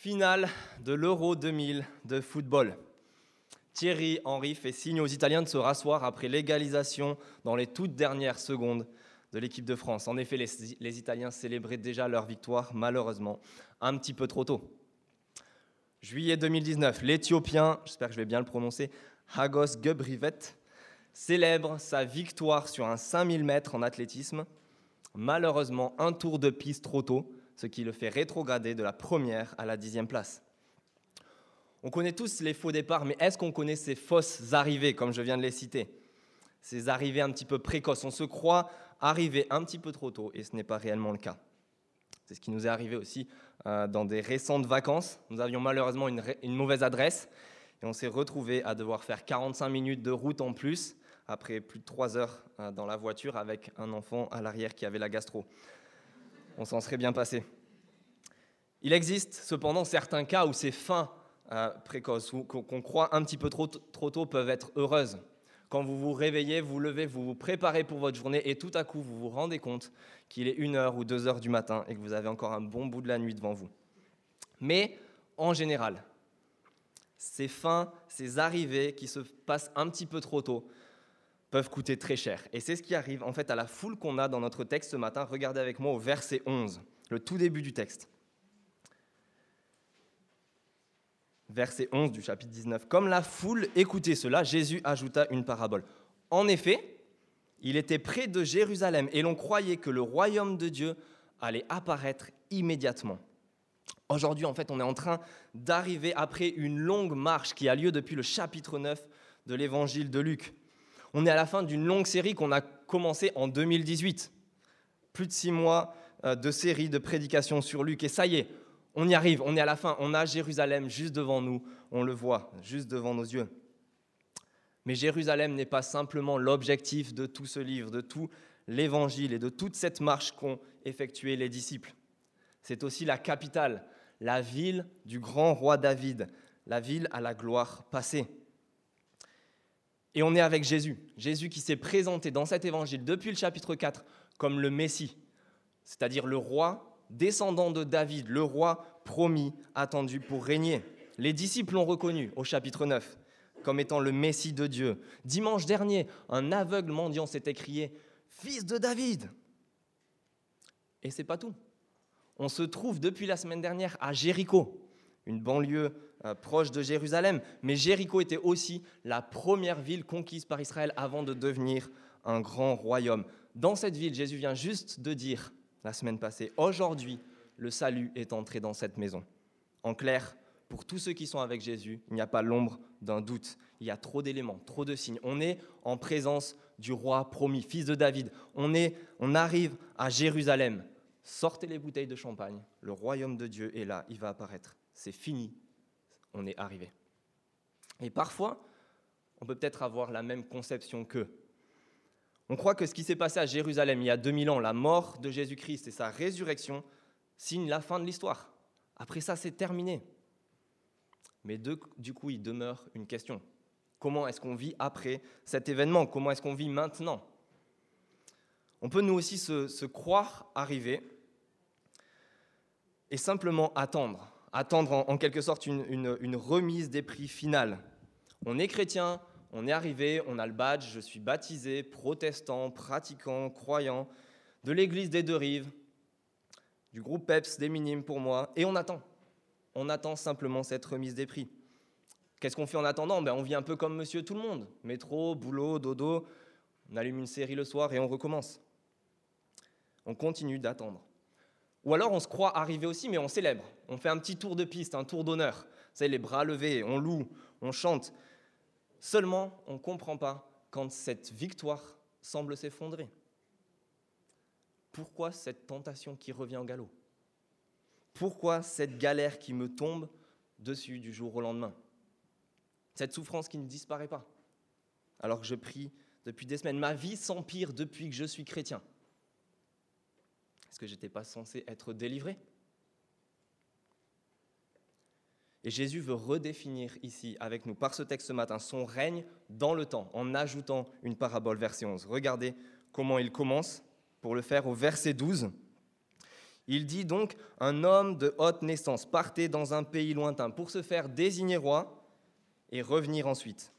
Finale de l'Euro 2000 de football. Thierry Henry fait signe aux Italiens de se rasseoir après l'égalisation dans les toutes dernières secondes de l'équipe de France. En effet, les, Italiens célébraient déjà leur victoire, malheureusement, un petit peu trop tôt. Juillet 2019, l'Éthiopien, j'espère que je vais bien le prononcer, Hagos Gebrivet, célèbre sa victoire sur un 5000 mètres en athlétisme. Malheureusement, un tour de piste trop tôt, ce qui le fait rétrograder de la première à la dixième place. On connaît tous les faux départs, mais est-ce qu'on connaît ces fausses arrivées, comme je viens de les citer? Ces arrivées un petit peu précoces. On se croit arrivé un petit peu trop tôt, et ce n'est pas réellement le cas. C'est ce qui nous est arrivé aussi euh, dans des récentes vacances. Nous avions malheureusement une, mauvaise adresse, et on s'est retrouvé à devoir faire 45 minutes de route en plus, après plus de 3 heures euh, dans la voiture avec un enfant à l'arrière qui avait la gastro on s'en serait bien passé. Il existe cependant certains cas où ces fins euh, précoces, qu'on croit un petit peu trop, trop tôt, peuvent être heureuses. Quand vous vous réveillez, vous levez, vous vous préparez pour votre journée et tout à coup vous vous rendez compte qu'il est une heure ou deux heures du matin et que vous avez encore un bon bout de la nuit devant vous. Mais en général, ces fins, ces arrivées qui se passent un petit peu trop tôt, peuvent coûter très cher. Et c'est ce qui arrive en fait à la foule qu'on a dans notre texte ce matin. Regardez avec moi au verset 11, le tout début du texte. Verset 11 du chapitre 19. Comme la foule écoutait cela, Jésus ajouta une parabole. En effet, il était près de Jérusalem et l'on croyait que le royaume de Dieu allait apparaître immédiatement. Aujourd'hui, en fait, on est en train d'arriver après une longue marche qui a lieu depuis le chapitre 9 de l'évangile de Luc. On est à la fin d'une longue série qu'on a commencée en 2018. Plus de six mois euh, de série de prédications sur Luc. Et ça y est, on y arrive, on est à la fin. On a Jérusalem juste devant nous. On le voit, juste devant nos yeux. Mais Jérusalem n'est pas simplement l'objectif de tout ce livre, de tout l'évangile et de toute cette marche qu'ont effectué les disciples. C'est aussi la capitale, la ville du grand roi David, la ville à la gloire passée. Et on est avec Jésus. Jésus qui s'est présenté dans cet évangile depuis le chapitre 4 comme le Messie, c'est-à-dire le roi descendant de David, le roi promis, attendu pour régner. Les disciples l'ont reconnu au chapitre 9 comme étant le Messie de Dieu. Dimanche dernier, un aveugle mendiant s'est écrié Fils de David Et c'est pas tout. On se trouve depuis la semaine dernière à Jéricho, une banlieue euh, proche de Jérusalem. Mais Jéricho était aussi la première ville conquise par Israël avant de devenir un grand royaume. Dans cette ville, Jésus vient juste de dire la semaine passée, aujourd'hui, le salut est entré dans cette maison. En clair, pour tous ceux qui sont avec Jésus, il n'y a pas l'ombre d'un doute. Il y a trop d'éléments, trop de signes. On est en présence du roi promis, fils de David. On, est, on arrive à Jérusalem. Sortez les bouteilles de champagne. Le royaume de Dieu est là, il va apparaître. C'est fini on est arrivé. Et parfois, on peut peut-être avoir la même conception qu'eux. On croit que ce qui s'est passé à Jérusalem il y a 2000 ans, la mort de Jésus-Christ et sa résurrection, signe la fin de l'histoire. Après ça, c'est terminé. Mais du coup, il demeure une question. Comment est-ce qu'on vit après cet événement? Comment est-ce qu'on vit maintenant? On peut nous aussi se croire arriver et simplement attendre attendre en, quelque sorte une, remise des prix finale. On est chrétien, on est arrivé, on a le badge, je suis baptisé, protestant, pratiquant, croyant, de l'église des deux rives, du groupe PEPS, des minimes pour moi, et on attend. On attend simplement cette remise des prix. Qu'est-ce qu'on fait en attendant? Ben, On vit un peu comme monsieur tout le monde. Métro, boulot, dodo, on allume une série le soir et on recommence. On continue d'attendre. Ou alors on se croit arrivé aussi, mais on célèbre. On fait un petit tour de piste, un tour d'honneur. C'est les bras levés, on loue, on chante. Seulement, on ne comprend pas quand cette victoire semble s'effondrer. Pourquoi cette tentation qui revient en galop? Pourquoi cette galère qui me tombe dessus du jour au lendemain? Cette souffrance qui ne disparaît pas alors que je prie depuis des semaines. Ma vie s'empire depuis que je suis chrétien. Est-ce que j'étais pas censé être délivré? Et Jésus veut redéfinir ici avec nous, par ce texte ce matin, son règne dans le temps, en ajoutant une parabole, verset 11. Regardez comment il commence, pour le faire au verset 12. Il dit donc un homme de haute naissance partait dans un pays lointain pour se faire désigner roi et revenir ensuite.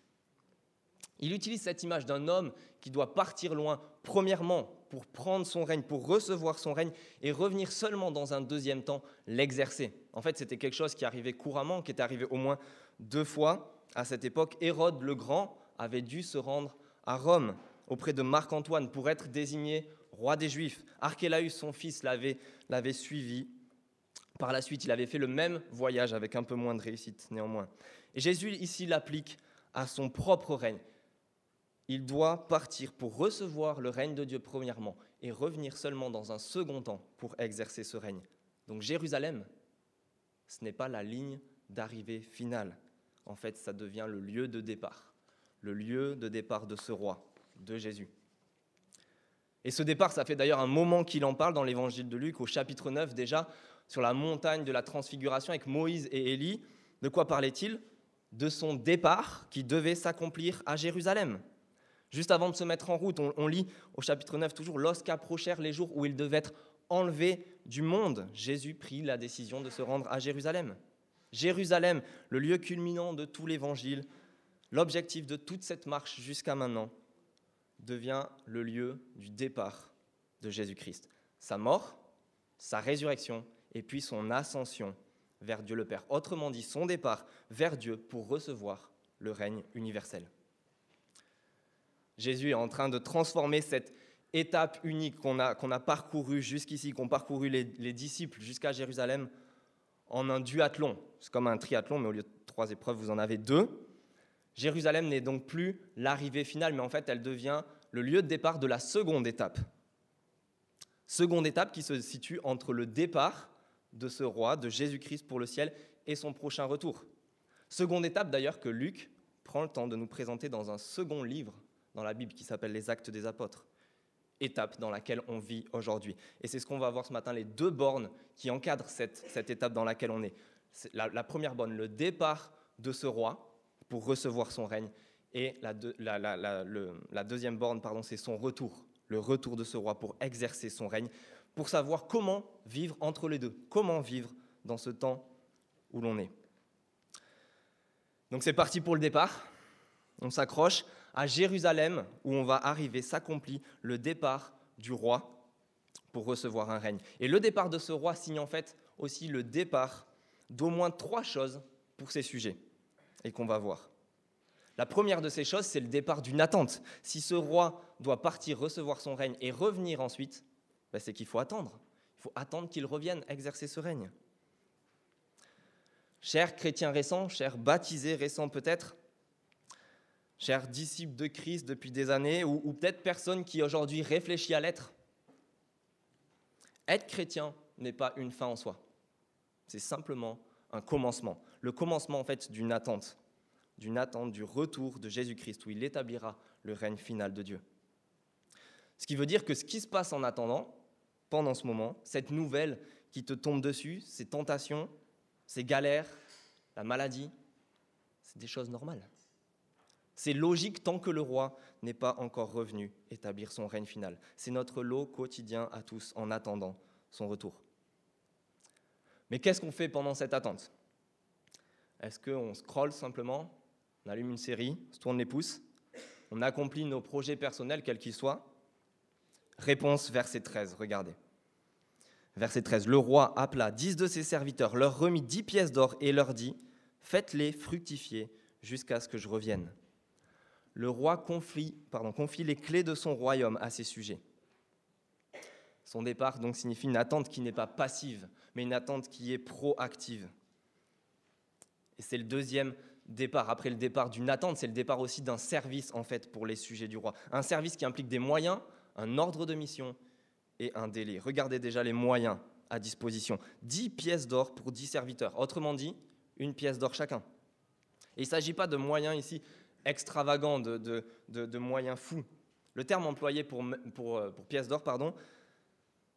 Il utilise cette image d'un homme qui doit partir loin, premièrement pour prendre son règne, pour recevoir son règne, et revenir seulement dans un deuxième temps l'exercer. En fait, c'était quelque chose qui arrivait couramment, qui était arrivé au moins deux fois à cette époque. Hérode le Grand avait dû se rendre à Rome auprès de Marc-Antoine pour être désigné roi des Juifs. Archélaüs, son fils, l'avait suivi. Par la suite, il avait fait le même voyage avec un peu moins de réussite néanmoins. Et Jésus ici l'applique à son propre règne il doit partir pour recevoir le règne de Dieu premièrement et revenir seulement dans un second temps pour exercer ce règne. Donc Jérusalem, ce n'est pas la ligne d'arrivée finale. En fait, ça devient le lieu de départ, le lieu de départ de ce roi, de Jésus. Et ce départ, ça fait d'ailleurs un moment qu'il en parle dans l'évangile de Luc, au chapitre 9 déjà, sur la montagne de la transfiguration avec Moïse et Élie. De quoi parlait-il? De son départ qui devait s'accomplir à Jérusalem. Juste avant de se mettre en route, on, lit au chapitre 9 toujours, lorsqu'approchèrent les jours où il devait être enlevé du monde, Jésus prit la décision de se rendre à Jérusalem. Jérusalem, le lieu culminant de tout l'évangile, l'objectif de toute cette marche jusqu'à maintenant, devient le lieu du départ de Jésus-Christ. Sa mort, sa résurrection et puis son ascension vers Dieu le Père. Autrement dit, son départ vers Dieu pour recevoir le règne universel. Jésus est en train de transformer cette étape unique qu'on a, qu'on a parcourue jusqu'ici, qu'ont parcouru les, les disciples jusqu'à Jérusalem, en un duathlon. C'est comme un triathlon, mais au lieu de trois épreuves, vous en avez deux. Jérusalem n'est donc plus l'arrivée finale, mais en fait, elle devient le lieu de départ de la seconde étape. Seconde étape qui se situe entre le départ de ce roi, de Jésus-Christ pour le ciel, et son prochain retour. Seconde étape d'ailleurs que Luc prend le temps de nous présenter dans un second livre dans la Bible qui s'appelle les Actes des Apôtres, étape dans laquelle on vit aujourd'hui. Et c'est ce qu'on va voir ce matin, les deux bornes qui encadrent cette, étape dans laquelle on est. La, première borne, le départ de ce roi pour recevoir son règne, et la, la deuxième borne, pardon, c'est son retour, le retour de ce roi pour exercer son règne, pour savoir comment vivre entre les deux, comment vivre dans ce temps où l'on est. Donc c'est parti pour le départ, on s'accroche à Jérusalem, où on va arriver, s'accomplit le départ du roi pour recevoir un règne. Et le départ de ce roi signe en fait aussi le départ d'au moins trois choses pour ces sujets, et qu'on va voir. La première de ces choses, c'est le départ d'une attente. Si ce roi doit partir recevoir son règne et revenir ensuite, ben, c'est qu'il faut attendre. Il faut attendre qu'il revienne exercer ce règne. Chers chrétiens récents, chers baptisés récents peut-être, chers disciples de Christ depuis des années, ou, peut-être personne qui aujourd'hui réfléchit à l'être. Être chrétien n'est pas une fin en soi. C'est simplement un commencement. Le commencement en fait d'une attente, d'une attente du retour de Jésus-Christ où il établira le règne final de Dieu. Ce qui veut dire que ce qui se passe en attendant, pendant ce moment, cette nouvelle qui te tombe dessus, ces tentations, ces galères, la maladie, c'est des choses normales. C'est logique tant que le roi n'est pas encore revenu établir son règne final. C'est notre lot quotidien à tous en attendant son retour. Mais qu'est-ce qu'on fait pendant cette attente? Est-ce qu'on scrolle simplement, on allume une série, on se tourne les pouces, on accomplit nos projets personnels, quels qu'ils soient? Réponse, verset 13, regardez. Verset 13, le roi appela dix de ses serviteurs, leur remit dix pièces d'or et leur dit, faites-les fructifier jusqu'à ce que je revienne le roi confie, les clés de son royaume à ses sujets. Son départ donc signifie une attente qui n'est pas passive, mais une attente qui est proactive. Et c'est le deuxième départ. Après le départ d'une attente, c'est le départ aussi d'un service en fait pour les sujets du roi. Un service qui implique des moyens, un ordre de mission et un délai. Regardez déjà les moyens à disposition. 10 pièces d'or pour 10 serviteurs. Autrement dit, une pièce d'or chacun. Il ne s'agit pas de moyens ici extravagant, de, moyens fous. Le terme employé pour, pour, pièce d'or, pardon,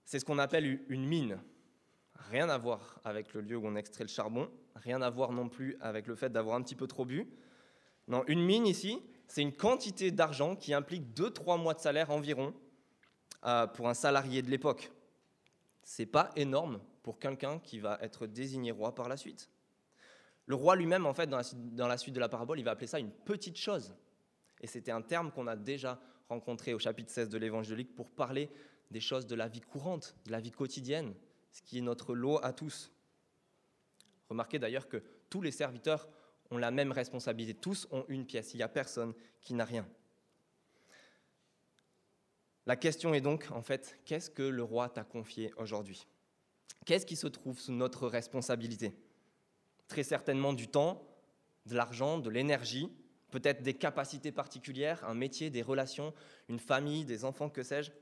c'est ce qu'on appelle une mine. Rien à voir avec le lieu où on extrait le charbon, rien à voir non plus avec le fait d'avoir un petit peu trop bu. Non, une mine ici, c'est une quantité d'argent qui implique 2-3 mois de salaire environ euh, pour un salarié de l'époque. C'est pas énorme pour quelqu'un qui va être désigné roi par la suite. Le roi lui-même, en fait, dans la, suite de la parabole, il va appeler ça une petite chose. Et c'était un terme qu'on a déjà rencontré au chapitre 16 de l'évangélique pour parler des choses de la vie courante, de la vie quotidienne, ce qui est notre lot à tous. Remarquez d'ailleurs que tous les serviteurs ont la même responsabilité, tous ont une pièce, il n'y a personne qui n'a rien. La question est donc, en fait, qu'est-ce que le roi t'a confié aujourd'hui? Qu'est-ce qui se trouve sous notre responsabilité? Très certainement du temps, de l'argent, de l'énergie, peut-être des capacités particulières, un métier, des relations, une famille, des enfants, que sais-je.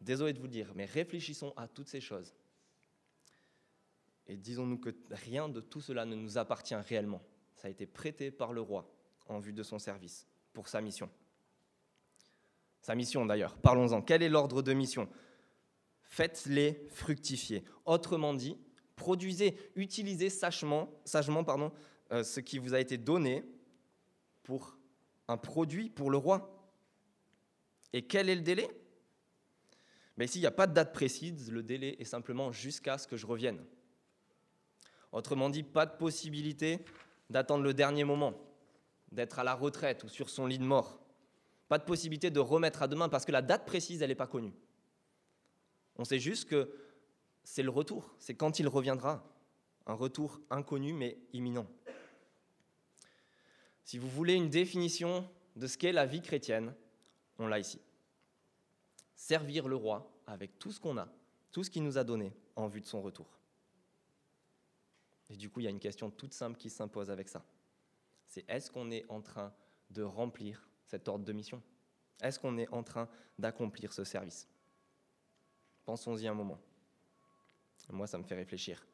Désolé de vous le dire, mais réfléchissons à toutes ces choses. Et disons-nous que rien de tout cela ne nous appartient réellement. Ça a été prêté par le roi en vue de son service, pour sa mission. Sa mission d'ailleurs, parlons-en. Quel est l'ordre de mission? Faites-les fructifier. Autrement dit, produisez, utilisez sagement, sagement pardon, euh, ce qui vous a été donné pour un produit pour le roi. Et quel est le délai? Mais ici, il n'y a pas de date précise, le délai est simplement jusqu'à ce que je revienne. Autrement dit, pas de possibilité d'attendre le dernier moment, d'être à la retraite ou sur son lit de mort. Pas de possibilité de remettre à demain parce que la date précise, elle n'est pas connue. On sait juste que c'est le retour, c'est quand il reviendra. Un retour inconnu mais imminent. Si vous voulez une définition de ce qu'est la vie chrétienne, on l'a ici. Servir le roi avec tout ce qu'on a, tout ce qu'il nous a donné en vue de son retour. Et du coup, il y a une question toute simple qui s'impose avec ça. C'est est-ce qu'on est en train de remplir cet ordre de mission? Est-ce qu'on est en train d'accomplir ce service? Pensons-y un moment. Moi, ça me fait réfléchir.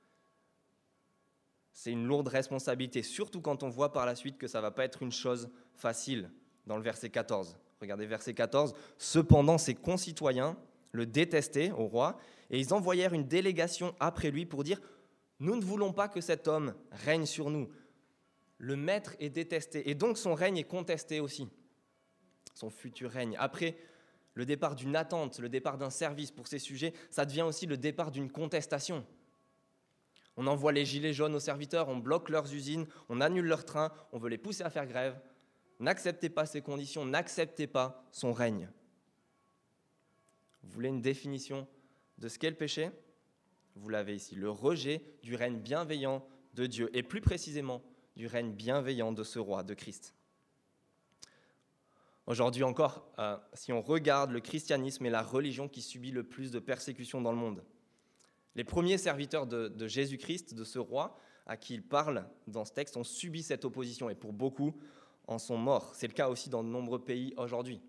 C'est une lourde responsabilité, surtout quand on voit par la suite que ça ne va pas être une chose facile dans le verset 14. Regardez verset 14. Cependant, ses concitoyens le détestaient au roi, et ils envoyèrent une délégation après lui pour dire, nous ne voulons pas que cet homme règne sur nous. Le maître est détesté, et donc son règne est contesté aussi. Son futur règne. Après le départ d'une attente, le départ d'un service pour ces sujets, ça devient aussi le départ d'une contestation. On envoie les gilets jaunes aux serviteurs, on bloque leurs usines, on annule leurs trains, on veut les pousser à faire grève. N'acceptez pas ces conditions, n'acceptez pas son règne. Vous voulez une définition de ce qu'est le péché? Vous l'avez ici, le rejet du règne bienveillant de Dieu, et plus précisément du règne bienveillant de ce roi, de Christ. Aujourd'hui encore, euh, si on regarde le christianisme est la religion qui subit le plus de persécutions dans le monde. Les premiers serviteurs de, Jésus-Christ, de ce roi à qui il parle dans ce texte, ont subi cette opposition et pour beaucoup en sont morts. C'est le cas aussi dans de nombreux pays aujourd'hui.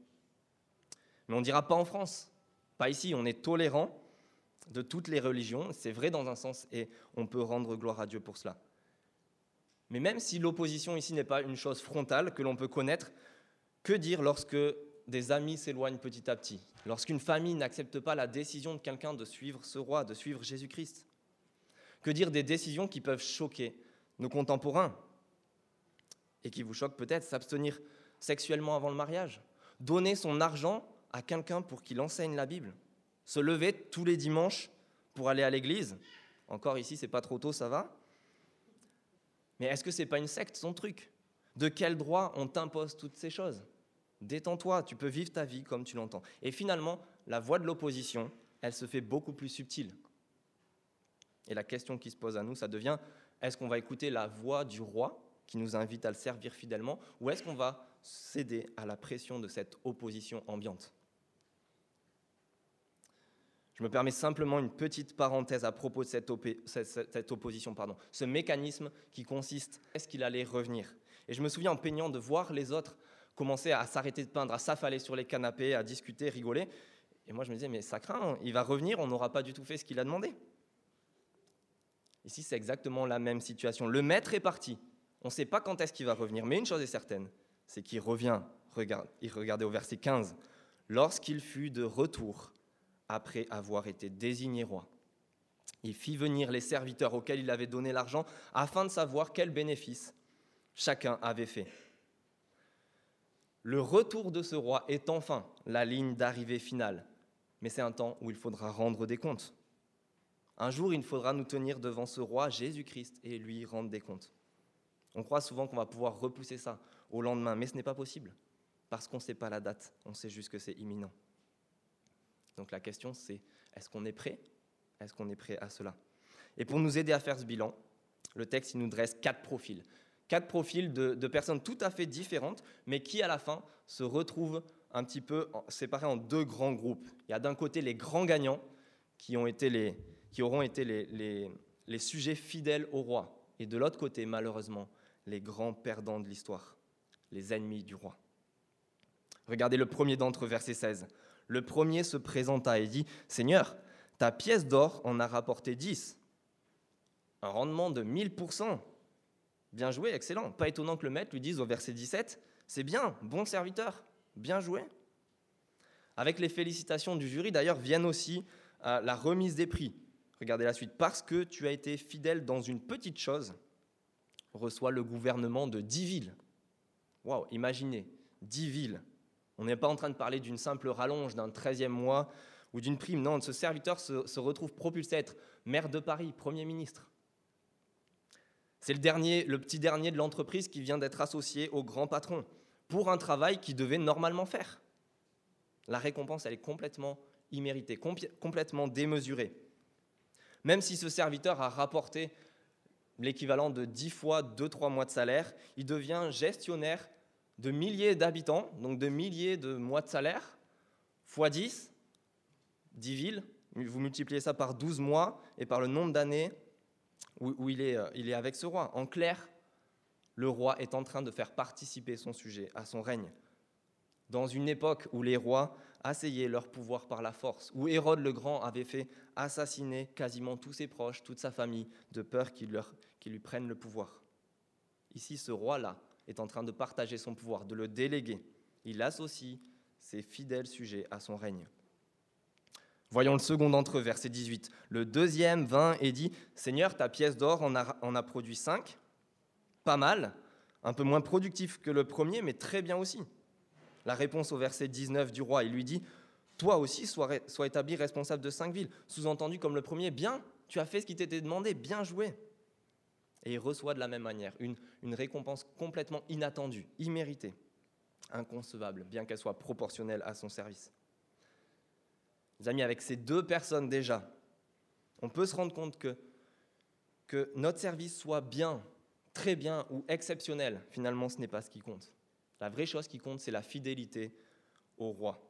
Mais on ne dira pas en France, pas ici, on est tolérant de toutes les religions, c'est vrai dans un sens, et on peut rendre gloire à Dieu pour cela. Mais même si l'opposition ici n'est pas une chose frontale que l'on peut connaître, que dire lorsque des amis s'éloignent petit à petit, lorsqu'une famille n'accepte pas la décision de quelqu'un de suivre ce roi, de suivre Jésus-Christ? Que dire des décisions qui peuvent choquer nos contemporains et qui vous choquent peut-être? S'abstenir sexuellement avant le mariage? Donner son argent à quelqu'un pour qu'il enseigne la Bible? Se lever tous les dimanches pour aller à l'église? Encore ici, c'est pas trop tôt, ça va? Mais est-ce que c'est pas une secte, son truc? De quel droit on t'impose toutes ces choses? Détends-toi, tu peux vivre ta vie comme tu l'entends. Et finalement, la voix de l'opposition, elle se fait beaucoup plus subtile. Et la question qui se pose à nous, ça devient, est-ce qu'on va écouter la voix du roi qui nous invite à le servir fidèlement, ou est-ce qu'on va céder à la pression de cette opposition ambiante? Je me permets simplement une petite parenthèse à propos de cette, cette opposition, pardon. ce mécanisme qui consiste, est-ce qu'il allait revenir? Et je me souviens en peignant de voir les autres commençait à s'arrêter de peindre, à s'affaler sur les canapés, à discuter, rigoler. Et moi, je me disais, mais ça craint, il va revenir, on n'aura pas du tout fait ce qu'il a demandé. Ici, c'est exactement la même situation. Le maître est parti. On ne sait pas quand est-ce qu'il va revenir, mais une chose est certaine, c'est qu'il revient. Regarde, il regardait au verset 15. Lorsqu'il fut de retour, après avoir été désigné roi, il fit venir les serviteurs auxquels il avait donné l'argent afin de savoir quel bénéfice chacun avait fait. Le retour de ce roi est enfin la ligne d'arrivée finale. mais c'est un temps où il faudra rendre des comptes. Un jour, il faudra nous tenir devant ce roi Jésus-Christ et lui rendre des comptes. On croit souvent qu'on va pouvoir repousser ça au lendemain, mais ce n'est pas possible, parce qu'on ne sait pas la date, on sait juste que c'est imminent. Donc la question c'est, est-ce qu'on est prêt? Est-ce qu'on est prêt à cela? Et pour nous aider à faire ce bilan, le texte nous dresse quatre profils. Quatre profils de, personnes tout à fait différentes, mais qui à la fin se retrouvent un petit peu séparés en deux grands groupes. Il y a d'un côté les grands gagnants, qui, ont été les, qui auront été les, les, sujets fidèles au roi, et de l'autre côté, malheureusement, les grands perdants de l'histoire, les ennemis du roi. Regardez le premier d'entre verset 16. Le premier se présenta et dit, Seigneur, ta pièce d'or en a rapporté 10. Un rendement de 1000%. Bien joué, excellent. Pas étonnant que le maître lui dise au verset 17, C'est bien, bon serviteur, bien joué. Avec les félicitations du jury, d'ailleurs, viennent aussi euh, la remise des prix. Regardez la suite. Parce que tu as été fidèle dans une petite chose, reçoit le gouvernement de dix villes. Waouh, imaginez, dix villes. On n'est pas en train de parler d'une simple rallonge d'un treizième mois ou d'une prime. Non, ce serviteur se, se, retrouve propulsé à être maire de Paris, Premier ministre. C'est le, petit dernier de l'entreprise qui vient d'être associé au grand patron pour un travail qu'il devait normalement faire. La récompense, elle est complètement imméritée, complètement démesurée. Même si ce serviteur a rapporté l'équivalent de 10 fois 2-3 mois de salaire, il devient gestionnaire de milliers d'habitants, donc de milliers de mois de salaire, fois 10, 10 villes, vous multipliez ça par 12 mois et par le nombre d'années où, il, est, il est avec ce roi. En clair, le roi est en train de faire participer son sujet à son règne. Dans une époque où les rois asseyaient leur pouvoir par la force, où Hérode le Grand avait fait assassiner quasiment tous ses proches, toute sa famille, de peur qu'ils qu lui prennent le pouvoir. Ici, ce roi-là est en train de partager son pouvoir, de le déléguer. Il associe ses fidèles sujets à son règne. Voyons le second d'entre eux, verset 18. Le deuxième vint et dit, Seigneur, ta pièce d'or en a, produit cinq. Pas mal, un peu moins productif que le premier, mais très bien aussi. La réponse au verset 19 du roi, il lui dit, Toi aussi, sois, sois établi responsable de cinq villes. Sous-entendu comme le premier, bien, tu as fait ce qui t'était demandé, bien joué. Et il reçoit de la même manière une, une récompense complètement inattendue, imméritée, inconcevable, bien qu'elle soit proportionnelle à son service. Les amis, avec ces deux personnes déjà, on peut se rendre compte que, que notre service soit bien, très bien ou exceptionnel, finalement, ce n'est pas ce qui compte. La vraie chose qui compte, c'est la fidélité au roi.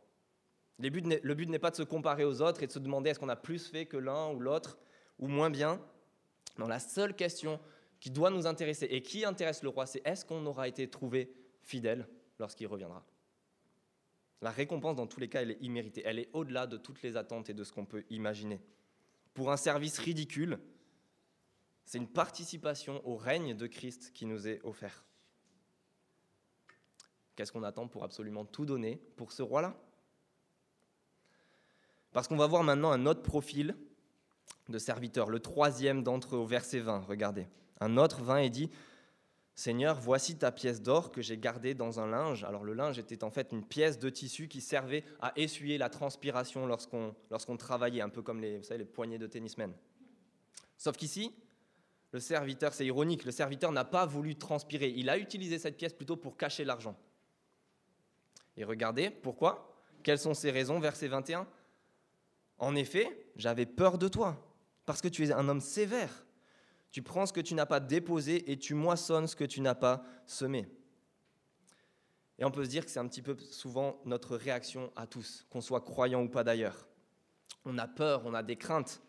Le but n'est pas de se comparer aux autres et de se demander est-ce qu'on a plus fait que l'un ou l'autre ou moins bien. Non, la seule question qui doit nous intéresser et qui intéresse le roi, c'est est-ce qu'on aura été trouvé fidèle lorsqu'il reviendra? La récompense, dans tous les cas, elle est imméritée. Elle est au-delà de toutes les attentes et de ce qu'on peut imaginer. Pour un service ridicule, c'est une participation au règne de Christ qui nous est offert. Qu'est-ce qu'on attend pour absolument tout donner pour ce roi-là? Parce qu'on va voir maintenant un autre profil de serviteur, le troisième d'entre eux au verset 20, regardez. Un autre vint et dit, Seigneur, voici ta pièce d'or que j'ai gardée dans un linge. Alors le linge était en fait une pièce de tissu qui servait à essuyer la transpiration lorsqu'on travaillait, un peu comme les, vous savez, les poignées de tennismen. Sauf qu'ici, le serviteur, c'est ironique, le serviteur n'a pas voulu transpirer. Il a utilisé cette pièce plutôt pour cacher l'argent. Et regardez, pourquoi? Quelles sont ces raisons? Verset 21. En effet, j'avais peur de toi, parce que tu es un homme sévère. Tu prends ce que tu n'as pas déposé et tu moissonnes ce que tu n'as pas semé. Et on peut se dire que c'est un petit peu souvent notre réaction à tous, qu'on soit croyant ou pas d'ailleurs. On a peur, on a des craintes,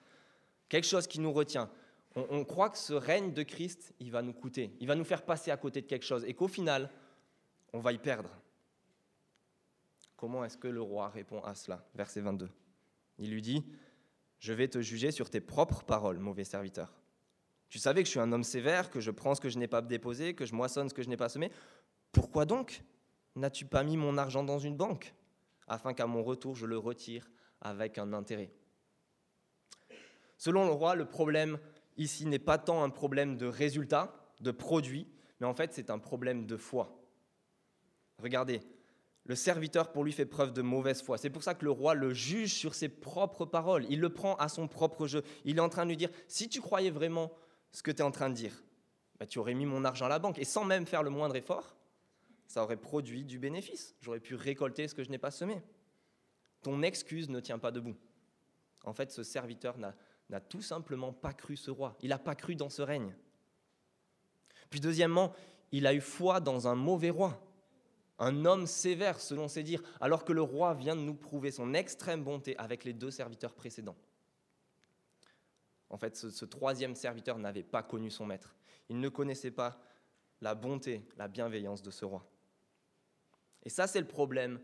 quelque chose qui nous retient. On, croit que ce règne de Christ, il va nous coûter, il va nous faire passer à côté de quelque chose et qu'au final, on va y perdre. Comment est-ce que le roi répond à cela? Verset 22. Il lui dit, Je vais te juger sur tes propres paroles, mauvais serviteur. Tu savais que je suis un homme sévère, que je prends ce que je n'ai pas déposé, que je moissonne ce que je n'ai pas semé. Pourquoi donc n'as-tu pas mis mon argent dans une banque, afin qu'à mon retour je le retire avec un intérêt? Selon le roi, le problème ici n'est pas tant un problème de résultat, de produit, mais en fait c'est un problème de foi. Regardez, le serviteur pour lui fait preuve de mauvaise foi. C'est pour ça que le roi le juge sur ses propres paroles. Il le prend à son propre jeu. Il est en train de lui dire, si tu croyais vraiment ce que tu es en train de dire, bah, tu aurais mis mon argent à la banque. Et sans même faire le moindre effort, ça aurait produit du bénéfice. J'aurais pu récolter ce que je n'ai pas semé. Ton excuse ne tient pas debout. En fait, ce serviteur n'a tout simplement pas cru ce roi. Il n'a pas cru dans ce règne. Puis deuxièmement, il a eu foi dans un mauvais roi un homme sévère selon ses dires, alors que le roi vient de nous prouver son extrême bonté avec les deux serviteurs précédents. En fait, ce, troisième serviteur n'avait pas connu son maître. Il ne connaissait pas la bonté, la bienveillance de ce roi. Et ça, c'est le problème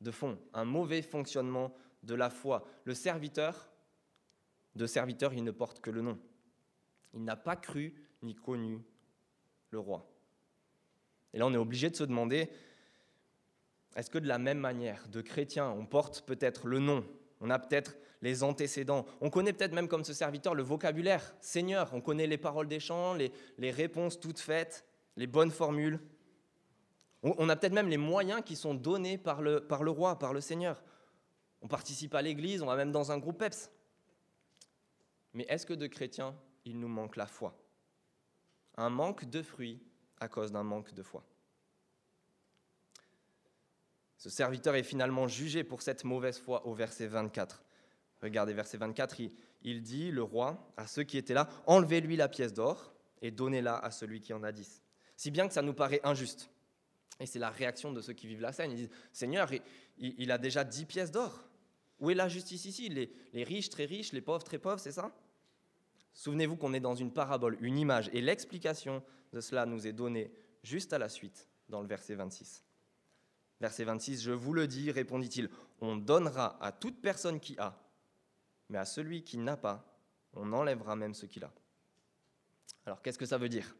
de fond, un mauvais fonctionnement de la foi. Le serviteur, de serviteur, il ne porte que le nom. Il n'a pas cru ni connu le roi. Et là, on est obligé de se demander, est-ce que de la même manière, de chrétiens, on porte peut-être le nom, on a peut-être les antécédents, on connaît peut-être même comme ce serviteur le vocabulaire, Seigneur, on connaît les paroles des chants, les, réponses toutes faites, les bonnes formules. On a peut-être même les moyens qui sont donnés par le, par le roi, par le Seigneur. On participe à l'église, on va même dans un groupe PEPS. Mais est-ce que de chrétiens, il nous manque la foi? Un manque de fruits à cause d'un manque de foi. Ce serviteur est finalement jugé pour cette mauvaise foi au verset 24. Regardez, verset 24, il, dit, le roi, à ceux qui étaient là, enlevez-lui la pièce d'or et donnez-la à celui qui en a dix. Si bien que ça nous paraît injuste. Et c'est la réaction de ceux qui vivent la scène. Ils disent, Seigneur, il, a déjà dix pièces d'or. Où est la justice ici? Les, les riches très riches, les pauvres très pauvres, c'est ça? Souvenez-vous qu'on est dans une parabole, une image, et l'explication de cela nous est donnée juste à la suite, dans le verset 26. Verset 26, Je vous le dis, répondit-il, on donnera à toute personne qui a, mais à celui qui n'a pas, on enlèvera même ce qu'il a. Alors qu'est-ce que ça veut dire?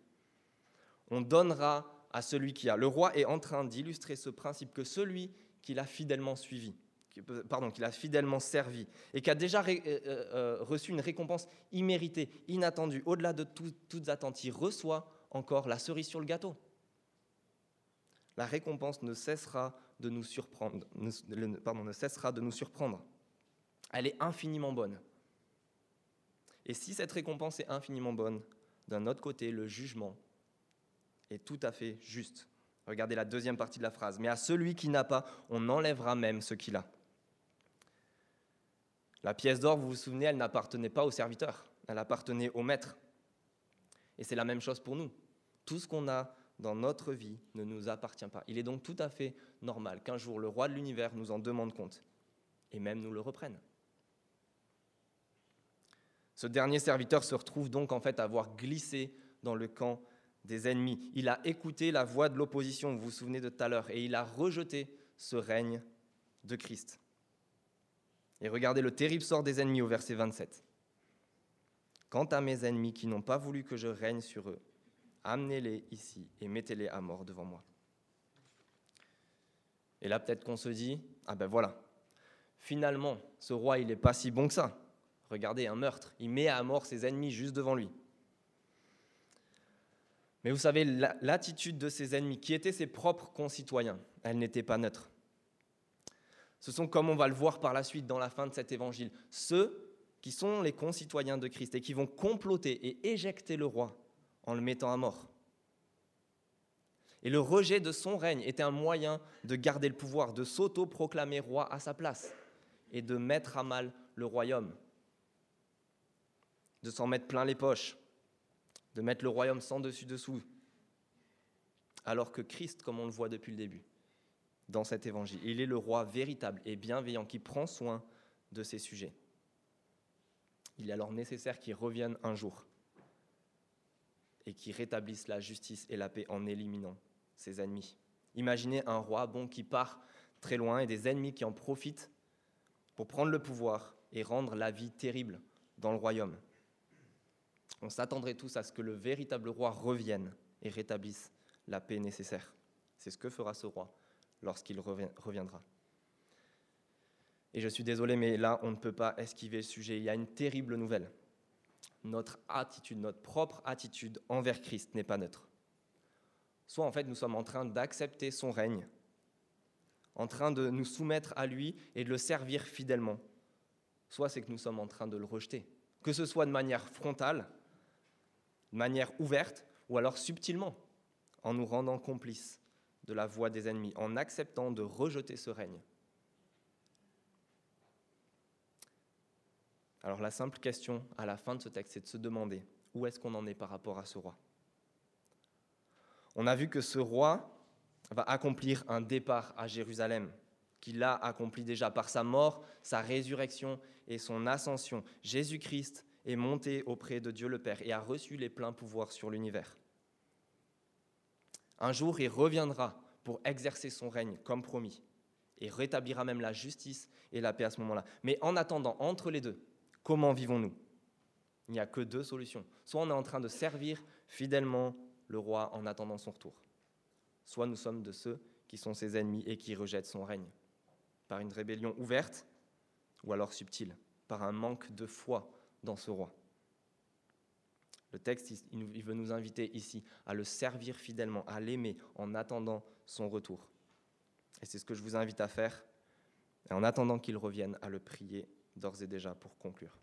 On donnera à celui qui a. Le roi est en train d'illustrer ce principe que celui qui l'a fidèlement suivi, pardon, fidèlement servi et qui a déjà euh, euh, euh, reçu une récompense imméritée, inattendue, au-delà de toutes attentes, il reçoit encore la cerise sur le gâteau la récompense ne cessera de nous surprendre. pardon, ne cessera de nous surprendre. Elle est infiniment bonne. Et si cette récompense est infiniment bonne, d'un autre côté, le jugement est tout à fait juste. Regardez la deuxième partie de la phrase. Mais à celui qui n'a pas, on enlèvera même ce qu'il a. La pièce d'or, vous vous souvenez, elle n'appartenait pas au serviteur, elle appartenait au maître. Et c'est la même chose pour nous. Tout ce qu'on a dans notre vie ne nous appartient pas. Il est donc tout à fait normal qu'un jour le roi de l'univers nous en demande compte et même nous le reprenne. Ce dernier serviteur se retrouve donc en fait à avoir glissé dans le camp des ennemis. Il a écouté la voix de l'opposition, vous vous souvenez de tout à l'heure, et il a rejeté ce règne de Christ. Et regardez le terrible sort des ennemis au verset 27. Quant à mes ennemis qui n'ont pas voulu que je règne sur eux, amenez-les ici et mettez-les à mort devant moi. Et là, peut-être qu'on se dit, ah ben voilà, finalement, ce roi, il n'est pas si bon que ça. Regardez, un meurtre, il met à mort ses ennemis juste devant lui. Mais vous savez, l'attitude de ses ennemis, qui étaient ses propres concitoyens, elle n'était pas neutre. Ce sont, comme on va le voir par la suite dans la fin de cet évangile, ceux qui sont les concitoyens de Christ et qui vont comploter et éjecter le roi en le mettant à mort. Et le rejet de son règne était un moyen de garder le pouvoir, de s'auto-proclamer roi à sa place et de mettre à mal le royaume, de s'en mettre plein les poches, de mettre le royaume sans dessus-dessous, alors que Christ, comme on le voit depuis le début, dans cet évangile, il est le roi véritable et bienveillant qui prend soin de ses sujets. Il est alors nécessaire qu'il revienne un jour et qui rétablissent la justice et la paix en éliminant ses ennemis. Imaginez un roi bon qui part très loin et des ennemis qui en profitent pour prendre le pouvoir et rendre la vie terrible dans le royaume. On s'attendrait tous à ce que le véritable roi revienne et rétablisse la paix nécessaire. C'est ce que fera ce roi lorsqu'il reviendra. Et je suis désolé, mais là, on ne peut pas esquiver le sujet. Il y a une terrible nouvelle notre attitude, notre propre attitude envers Christ n'est pas neutre. Soit en fait nous sommes en train d'accepter son règne en train de nous soumettre à lui et de le servir fidèlement, soit c'est que nous sommes en train de le rejeter, que ce soit de manière frontale, de manière ouverte, ou alors subtilement, en nous rendant complices de la voix des ennemis, en acceptant de rejeter ce règne. Alors la simple question à la fin de ce texte, c'est de se demander où est-ce qu'on en est par rapport à ce roi? On a vu que ce roi va accomplir un départ à Jérusalem, qu'il a accompli déjà par sa mort, sa résurrection et son ascension. Jésus-Christ est monté auprès de Dieu le Père et a reçu les pleins pouvoirs sur l'univers. Un jour, il reviendra pour exercer son règne comme promis et rétablira même la justice et la paix à ce moment-là. Mais en attendant, entre les deux, comment vivons-nous? Il n'y a que deux solutions. Soit on est en train de servir fidèlement le roi en attendant son retour, soit nous sommes de ceux qui sont ses ennemis et qui rejettent son règne, par une rébellion ouverte ou alors subtile, par un manque de foi dans ce roi. Le texte, il veut nous inviter ici à le servir fidèlement, à l'aimer en attendant son retour. Et c'est ce que je vous invite à faire, en attendant qu'il revienne, à le prier d'ores et déjà pour conclure.